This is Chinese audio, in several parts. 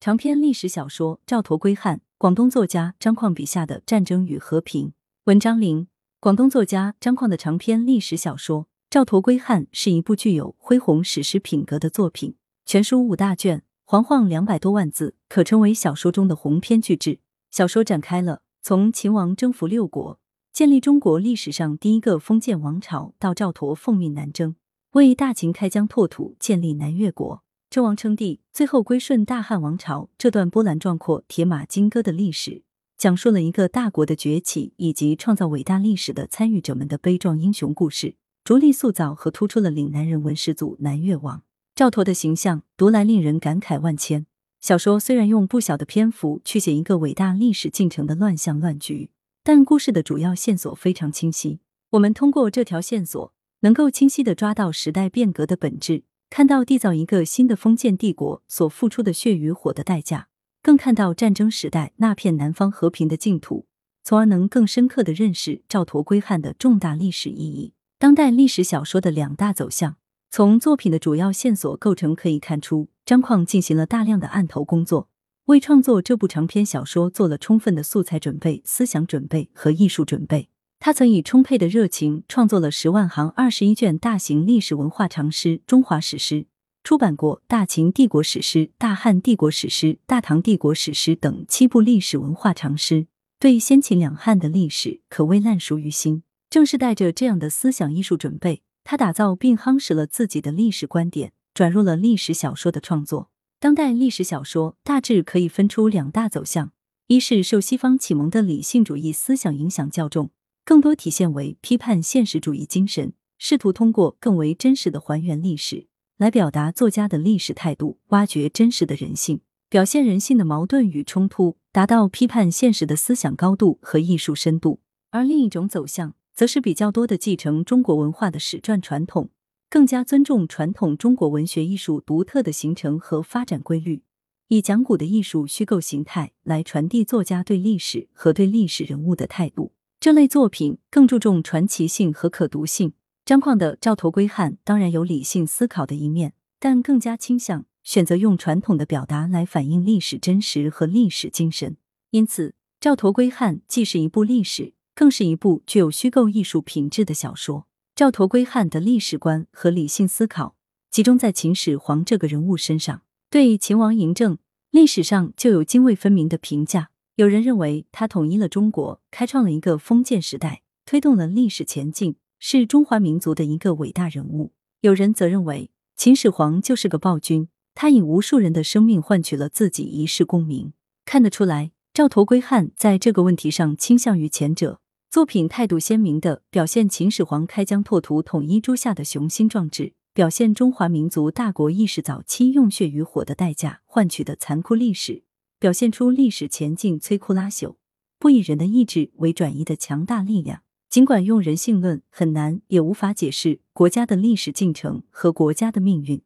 长篇历史小说《赵佗归汉》，广东作家张况笔下的战争与和平。文章零，广东作家张况的长篇历史小说《赵佗归汉》是一部具有恢宏史诗品格的作品。全书五大卷，煌煌两百多万字，可称为小说中的鸿篇巨制。小说展开了从秦王征服六国，建立中国历史上第一个封建王朝，到赵佗奉命南征，为大秦开疆拓土，建立南越国。周王称帝，最后归顺大汉王朝，这段波澜壮阔、铁马金戈的历史，讲述了一个大国的崛起以及创造伟大历史的参与者们的悲壮英雄故事，着力塑造和突出了岭南人文始祖南越王赵佗的形象，读来令人感慨万千。小说虽然用不小的篇幅去写一个伟大历史进程的乱象乱局，但故事的主要线索非常清晰。我们通过这条线索，能够清晰的抓到时代变革的本质。看到缔造一个新的封建帝国所付出的血与火的代价，更看到战争时代那片南方和平的净土，从而能更深刻的认识赵佗归汉的重大历史意义。当代历史小说的两大走向，从作品的主要线索构成可以看出，张况进行了大量的案头工作，为创作这部长篇小说做了充分的素材准备、思想准备和艺术准备。他曾以充沛的热情创作了十万行二十一卷大型历史文化长诗《中华史诗》，出版过《大秦帝国史诗》《大汉帝国史诗》《大唐帝国史诗》等七部历史文化长诗，对先秦两汉的历史可谓烂熟于心。正是带着这样的思想艺术准备，他打造并夯实了自己的历史观点，转入了历史小说的创作。当代历史小说大致可以分出两大走向：一是受西方启蒙的理性主义思想影响较重。更多体现为批判现实主义精神，试图通过更为真实的还原历史，来表达作家的历史态度，挖掘真实的人性，表现人性的矛盾与冲突，达到批判现实的思想高度和艺术深度。而另一种走向，则是比较多的继承中国文化的史传传统，更加尊重传统中国文学艺术独特的形成和发展规律，以讲古的艺术虚构形态来传递作家对历史和对历史人物的态度。这类作品更注重传奇性和可读性。张况的《赵佗归汉》当然有理性思考的一面，但更加倾向选择用传统的表达来反映历史真实和历史精神。因此，《赵佗归汉》既是一部历史，更是一部具有虚构艺术品质的小说。《赵佗归汉》的历史观和理性思考集中在秦始皇这个人物身上，对秦王嬴政，历史上就有泾渭分明的评价。有人认为他统一了中国，开创了一个封建时代，推动了历史前进，是中华民族的一个伟大人物。有人则认为秦始皇就是个暴君，他以无数人的生命换取了自己一世功名。看得出来，赵佗归汉在这个问题上倾向于前者。作品态度鲜明的表现秦始皇开疆拓土、统一诸夏的雄心壮志，表现中华民族大国意识早期用血与火的代价换取的残酷历史。表现出历史前进摧枯拉朽、不以人的意志为转移的强大力量。尽管用人性论很难也无法解释国家的历史进程和国家的命运，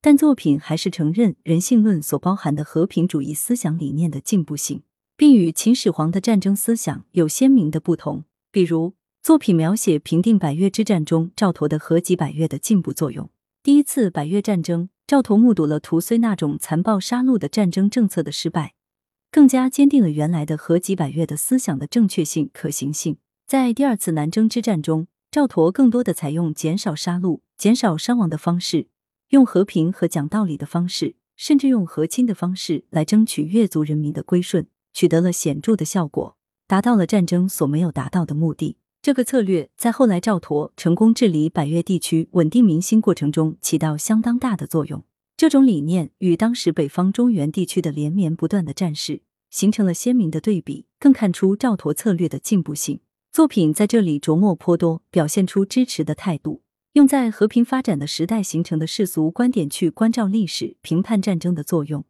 但作品还是承认人性论所包含的和平主义思想理念的进步性，并与秦始皇的战争思想有鲜明的不同。比如，作品描写平定百越之战中赵佗的合击百越的进步作用。第一次百越战争。赵佗目睹了屠睢那种残暴杀戮的战争政策的失败，更加坚定了原来的合击百越的思想的正确性、可行性。在第二次南征之战中，赵佗更多的采用减少杀戮、减少伤亡的方式，用和平和讲道理的方式，甚至用和亲的方式来争取越族人民的归顺，取得了显著的效果，达到了战争所没有达到的目的。这个策略在后来赵佗成功治理百越地区、稳定民心过程中起到相当大的作用。这种理念与当时北方中原地区的连绵不断的战事形成了鲜明的对比，更看出赵佗策略的进步性。作品在这里着墨颇多，表现出支持的态度，用在和平发展的时代形成的世俗观点去关照历史、评判战争的作用，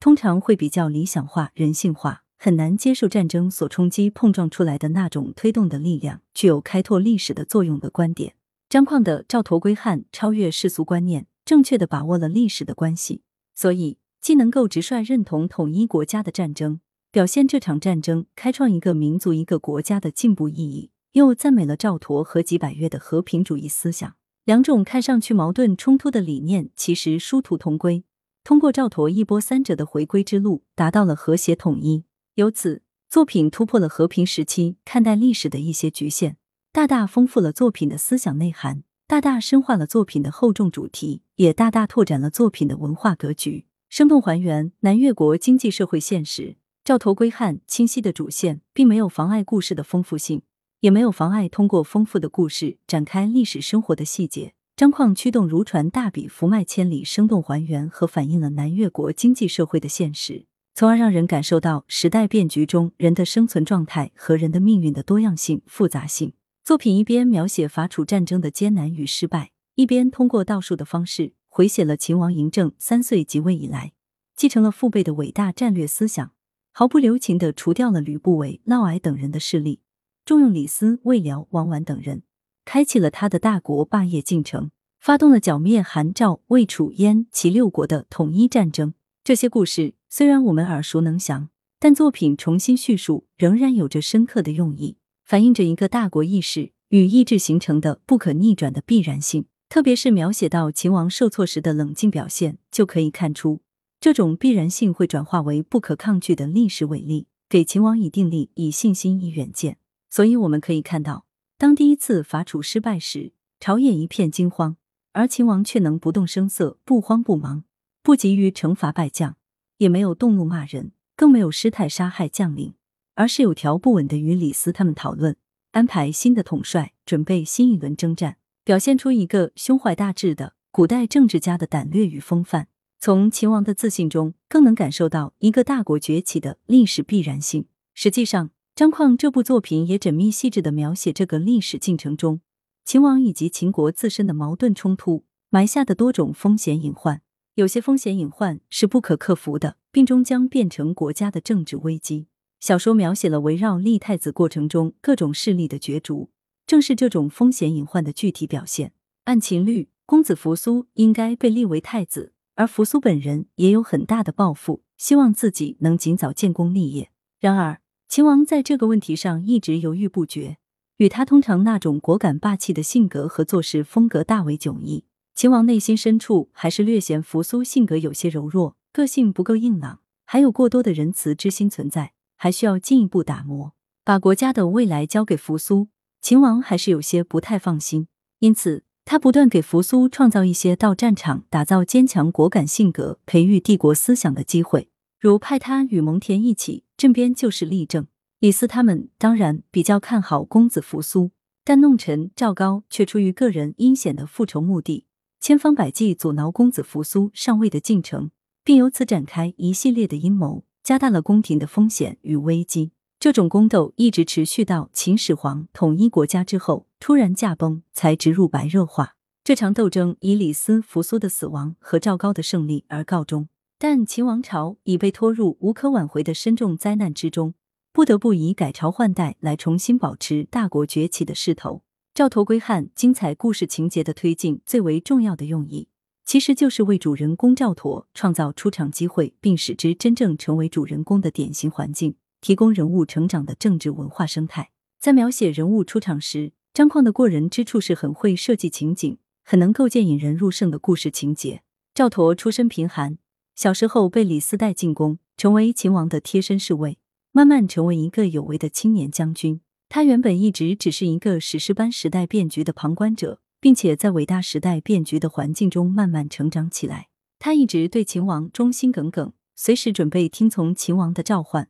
通常会比较理想化、人性化。很难接受战争所冲击碰撞出来的那种推动的力量，具有开拓历史的作用的观点。张况的《赵佗归汉》超越世俗观念，正确的把握了历史的关系，所以既能够直率认同统一国家的战争，表现这场战争开创一个民族、一个国家的进步意义，又赞美了赵佗和几百越的和平主义思想。两种看上去矛盾冲突的理念，其实殊途同归。通过赵佗一波三折的回归之路，达到了和谐统一。由此，作品突破了和平时期看待历史的一些局限，大大丰富了作品的思想内涵，大大深化了作品的厚重主题，也大大拓展了作品的文化格局，生动还原南越国经济社会现实。赵佗归汉清晰的主线，并没有妨碍故事的丰富性，也没有妨碍通过丰富的故事展开历史生活的细节。张况驱动如船大笔，福脉千里，生动还原和反映了南越国经济社会的现实，从而让人感受到时代变局中人的生存状态和人的命运的多样性、复杂性。作品一边描写伐楚战争的艰难与失败，一边通过倒数的方式回写了秦王嬴政三岁即位以来，继承了父辈的伟大战略思想。毫不留情地除掉了吕不韦、嫪毐等人的势力，重用李斯、魏辽、王绾等人，开启了他的大国霸业进程，发动了剿灭韩、赵、魏、楚、燕、齐六国的统一战争。这些故事虽然我们耳熟能详，但作品重新叙述仍然有着深刻的用意，反映着一个大国意识与意志形成的不可逆转的必然性。特别是描写到秦王受挫时的冷静表现，就可以看出。这种必然性会转化为不可抗拒的历史伟力，给秦王以定力、以信心、以远见。所以我们可以看到，当第一次伐楚失败时，朝野一片惊慌，而秦王却能不动声色、不慌不忙，不急于惩罚败将，也没有动怒骂人，更没有失态杀害将领，而是有条不紊的与李斯他们讨论，安排新的统帅，准备新一轮征战，表现出一个胸怀大志的古代政治家的胆略与风范。从秦王的自信中，更能感受到一个大国崛起的历史必然性。实际上，张况这部作品也缜密细致的描写这个历史进程中秦王以及秦国自身的矛盾冲突埋下的多种风险隐患。有些风险隐患是不可克服的，并终将变成国家的政治危机。小说描写了围绕立太子过程中各种势力的角逐，正是这种风险隐患的具体表现。按秦律，公子扶苏应该被立为太子。而扶苏本人也有很大的抱负，希望自己能尽早建功立业。然而，秦王在这个问题上一直犹豫不决，与他通常那种果敢霸气的性格和做事风格大为迥异。秦王内心深处还是略嫌扶苏性格有些柔弱，个性不够硬朗，还有过多的仁慈之心存在，还需要进一步打磨。把国家的未来交给扶苏，秦王还是有些不太放心，因此。他不断给扶苏创造一些到战场打造坚强果敢性格、培育帝国思想的机会，如派他与蒙恬一起镇边就是例证。李斯他们当然比较看好公子扶苏，但弄臣赵高却出于个人阴险的复仇目的，千方百计阻挠公子扶苏上位的进程，并由此展开一系列的阴谋，加大了宫廷的风险与危机。这种宫斗一直持续到秦始皇统一国家之后，突然驾崩，才直入白热化。这场斗争以李斯、扶苏的死亡和赵高的胜利而告终。但秦王朝已被拖入无可挽回的深重灾难之中，不得不以改朝换代来重新保持大国崛起的势头。赵佗归汉精彩故事情节的推进，最为重要的用意，其实就是为主人公赵佗创造出场机会，并使之真正成为主人公的典型环境。提供人物成长的政治文化生态，在描写人物出场时，张况的过人之处是很会设计情景，很能构建引人入胜的故事情节。赵佗出身贫寒，小时候被李斯带进宫，成为秦王的贴身侍卫，慢慢成为一个有为的青年将军。他原本一直只是一个史诗般时代变局的旁观者，并且在伟大时代变局的环境中慢慢成长起来。他一直对秦王忠心耿耿，随时准备听从秦王的召唤。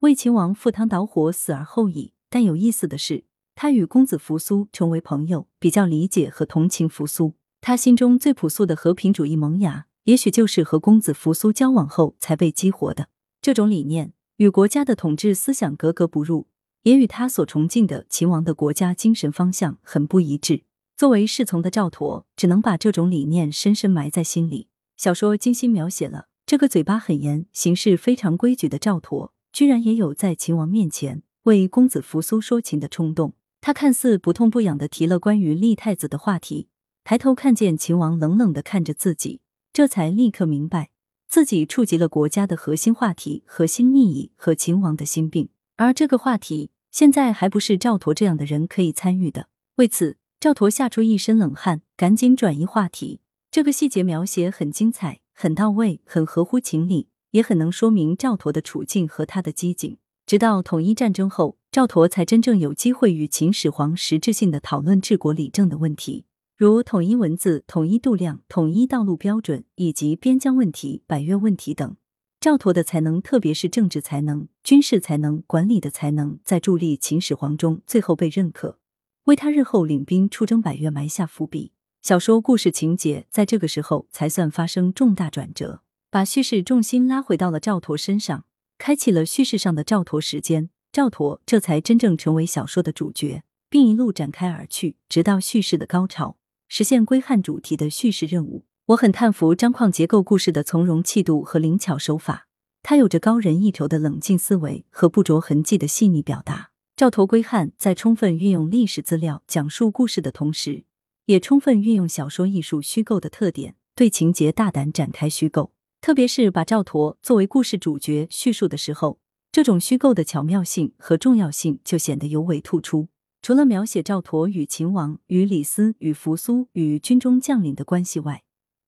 为秦王赴汤蹈火，死而后已。但有意思的是，他与公子扶苏成为朋友，比较理解和同情扶苏。他心中最朴素的和平主义萌芽，也许就是和公子扶苏交往后才被激活的。这种理念与国家的统治思想格格不入，也与他所崇敬的秦王的国家精神方向很不一致。作为侍从的赵佗，只能把这种理念深深埋在心里。小说精心描写了这个嘴巴很严、行事非常规矩的赵佗。居然也有在秦王面前为公子扶苏说情的冲动。他看似不痛不痒的提了关于立太子的话题，抬头看见秦王冷冷的看着自己，这才立刻明白自己触及了国家的核心话题、核心利益和秦王的心病。而这个话题现在还不是赵佗这样的人可以参与的。为此，赵佗吓出一身冷汗，赶紧转移话题。这个细节描写很精彩，很到位，很合乎情理，也很能说明赵佗的处境和他的机警。直到统一战争后，赵佗才真正有机会与秦始皇实质性的讨论治国理政的问题，如统一文字、统一度量、统一道路标准以及边疆问题、百越问题等。赵佗的才能，特别是政治才能、军事才能、管理的才能，在助力秦始皇中最后被认可，为他日后领兵出征百越埋下伏笔。小说故事情节在这个时候才算发生重大转折，把叙事重心拉回到了赵佗身上，开启了叙事上的赵佗时间。赵佗这才真正成为小说的主角，并一路展开而去，直到叙事的高潮，实现归汉主题的叙事任务。我很叹服张况结构故事的从容气度和灵巧手法，他有着高人一筹的冷静思维和不着痕迹的细腻表达。赵佗归汉在充分运用历史资料讲述故事的同时。也充分运用小说艺术虚构的特点，对情节大胆展开虚构。特别是把赵佗作为故事主角叙述的时候，这种虚构的巧妙性和重要性就显得尤为突出。除了描写赵佗与秦王、与李斯、与扶苏、与军中将领的关系外，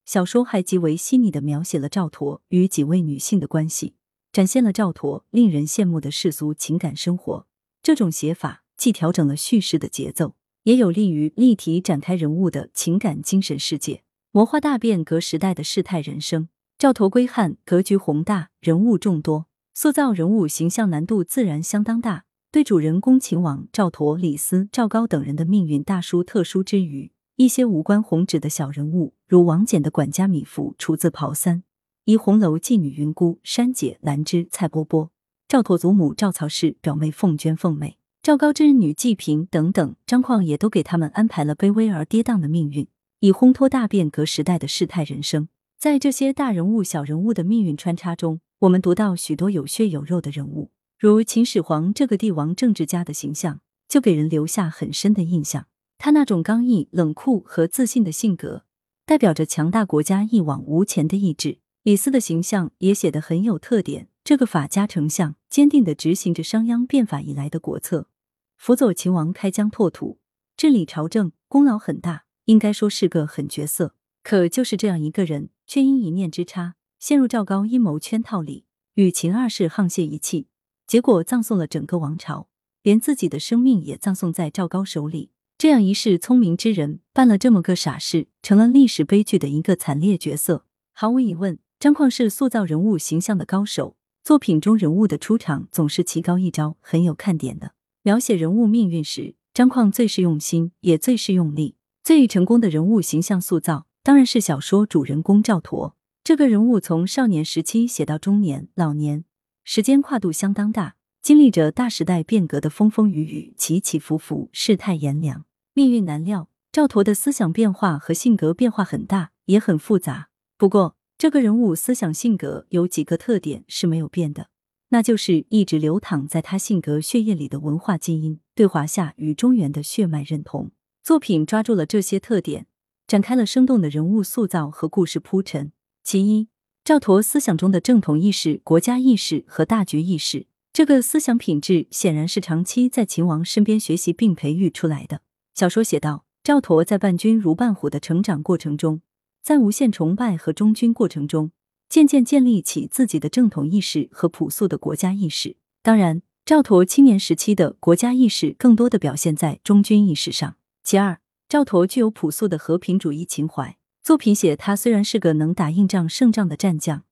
小说还极为细腻的描写了赵佗与几位女性的关系，展现了赵佗令人羡慕的世俗情感生活。这种写法既调整了叙事的节奏。也有利于立体展开人物的情感精神世界，魔化大变革时代的世态人生。赵佗归汉，格局宏大，人物众多，塑造人物形象难度自然相当大。对主人公秦王赵佗、李斯、赵高等人的命运大书特书之余，一些无关宏旨的小人物，如王翦的管家米芾出自刨三，怡红楼妓女云姑、山姐、兰芝、蔡波波，赵佗祖母赵曹氏表妹凤娟、凤妹。赵高之女季平等等，张况也都给他们安排了卑微而跌宕的命运，以烘托大变革时代的世态人生。在这些大人物、小人物的命运穿插中，我们读到许多有血有肉的人物，如秦始皇这个帝王政治家的形象，就给人留下很深的印象。他那种刚毅、冷酷和自信的性格，代表着强大国家一往无前的意志。李斯的形象也写得很有特点，这个法家丞相坚定的执行着商鞅变法以来的国策。辅佐秦王开疆拓土，治理朝政，功劳很大，应该说是个狠角色。可就是这样一个人，却因一念之差，陷入赵高阴谋圈套里，与秦二世沆瀣一气，结果葬送了整个王朝，连自己的生命也葬送在赵高手里。这样一世聪明之人，办了这么个傻事，成了历史悲剧的一个惨烈角色。毫无疑问，张况是塑造人物形象的高手，作品中人物的出场总是奇高一招，很有看点的。描写人物命运时，张况最是用心，也最是用力。最成功的人物形象塑造，当然是小说主人公赵佗。这个人物从少年时期写到中年、老年，时间跨度相当大，经历着大时代变革的风风雨雨、起起伏伏，世态炎凉，命运难料。赵佗的思想变化和性格变化很大，也很复杂。不过，这个人物思想性格有几个特点是没有变的。那就是一直流淌在他性格血液里的文化基因，对华夏与中原的血脉认同。作品抓住了这些特点，展开了生动的人物塑造和故事铺陈。其一，赵佗思想中的正统意识、国家意识和大局意识，这个思想品质显然是长期在秦王身边学习并培育出来的。小说写道，赵佗在伴君如伴虎的成长过程中，在无限崇拜和忠君过程中。渐渐建立起自己的正统意识和朴素的国家意识。当然，赵佗青年时期的国家意识更多的表现在忠君意识上。其二，赵佗具有朴素的和平主义情怀。作品写他虽然是个能打硬仗胜仗的战将，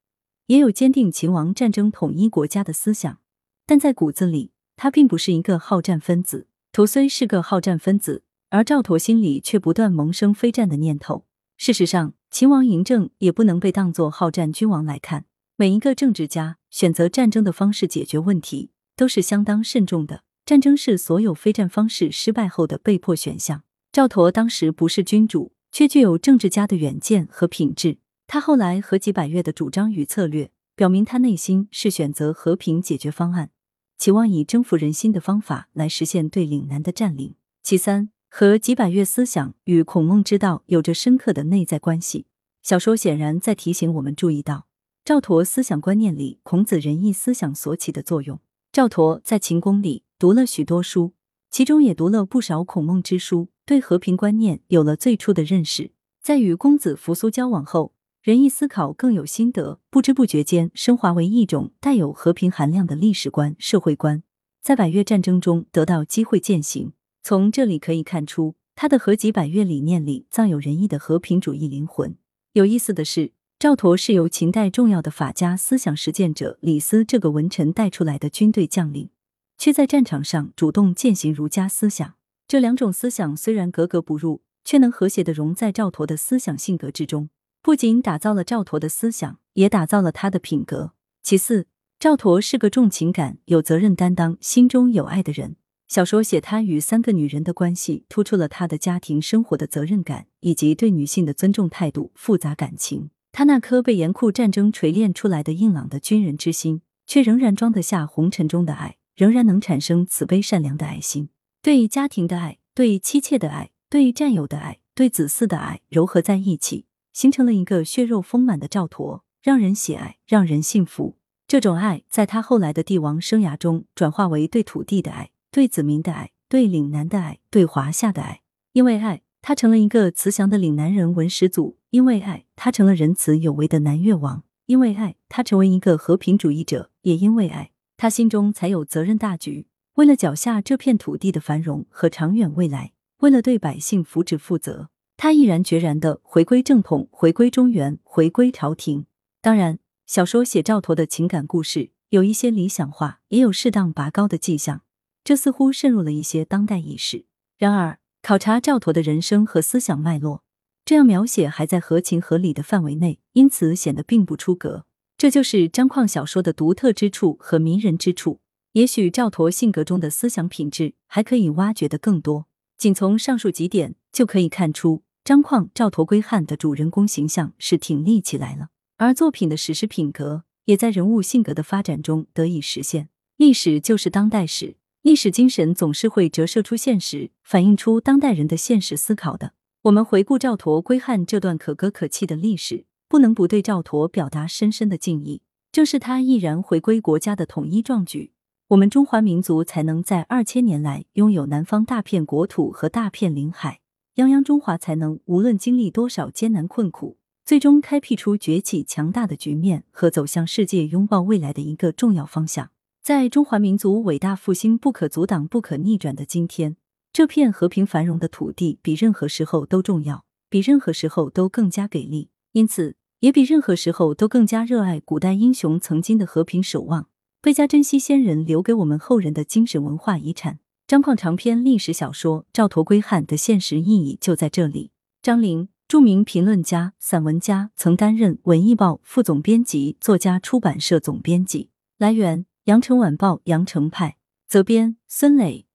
也有坚定秦王战争统一国家的思想，但在骨子里，他并不是一个好战分子。图虽是个好战分子，而赵佗心里却不断萌生非战的念头。事实上，秦王嬴政也不能被当作好战君王来看。每一个政治家选择战争的方式解决问题，都是相当慎重的。战争是所有非战方式失败后的被迫选项。赵佗当时不是君主，却具有政治家的远见和品质。他后来和几百越的主张与策略，表明他内心是选择和平解决方案，期望以征服人心的方法来实现对岭南的占领。其三。和几百越思想与孔孟之道有着深刻的内在关系。小说显然在提醒我们注意到赵佗思想观念里孔子仁义思想所起的作用。赵佗在秦宫里读了许多书，其中也读了不少孔孟之书，对和平观念有了最初的认识。在与公子扶苏交往后，仁义思考更有心得，不知不觉间升华为一种带有和平含量的历史观、社会观，在百越战争中得到机会践行。从这里可以看出，他的合集百越理念里藏有仁义的和平主义灵魂。有意思的是，赵佗是由秦代重要的法家思想实践者李斯这个文臣带出来的军队将领，却在战场上主动践行儒家思想。这两种思想虽然格格不入，却能和谐的融在赵佗的思想性格之中，不仅打造了赵佗的思想，也打造了他的品格。其次，赵佗是个重情感、有责任担当、心中有爱的人。小说写他与三个女人的关系，突出了他的家庭生活的责任感以及对女性的尊重态度、复杂感情。他那颗被严酷战争锤炼出来的硬朗的军人之心，却仍然装得下红尘中的爱，仍然能产生慈悲善良的爱心。对家庭的爱，对妻妾的爱，对战友的爱，对子嗣的爱，糅合在一起，形成了一个血肉丰满的赵佗，让人喜爱，让人信服。这种爱，在他后来的帝王生涯中，转化为对土地的爱。对子民的爱，对岭南的爱，对华夏的爱。因为爱，他成了一个慈祥的岭南人文始祖；因为爱，他成了仁慈有为的南越王；因为爱，他成为一个和平主义者；也因为爱，他心中才有责任大局。为了脚下这片土地的繁荣和长远未来，为了对百姓福祉负责，他毅然决然的回归正统，回归中原，回归朝廷。当然，小说写赵佗的情感故事有一些理想化，也有适当拔高的迹象。这似乎渗入了一些当代意识。然而，考察赵佗的人生和思想脉络，这样描写还在合情合理的范围内，因此显得并不出格。这就是张况小说的独特之处和迷人之处。也许赵佗性格中的思想品质还可以挖掘的更多。仅从上述几点就可以看出，张况《赵佗归汉》的主人公形象是挺立起来了，而作品的史诗品格也在人物性格的发展中得以实现。历史就是当代史。历史精神总是会折射出现实，反映出当代人的现实思考的。我们回顾赵佗归汉这段可歌可泣的历史，不能不对赵佗表达深深的敬意。正是他毅然回归国家的统一壮举，我们中华民族才能在二千年来拥有南方大片国土和大片领海，泱泱中华才能无论经历多少艰难困苦，最终开辟出崛起强大的局面和走向世界、拥抱未来的一个重要方向。在中华民族伟大复兴不可阻挡、不可逆转的今天，这片和平繁荣的土地比任何时候都重要，比任何时候都更加给力，因此也比任何时候都更加热爱古代英雄曾经的和平守望，倍加珍惜先人留给我们后人的精神文化遗产。张况长篇历史小说《赵佗归汉》的现实意义就在这里。张玲，著名评论家、散文家，曾担任《文艺报》副总编辑、作家出版社总编辑。来源。羊城晚报羊城派责编孙磊。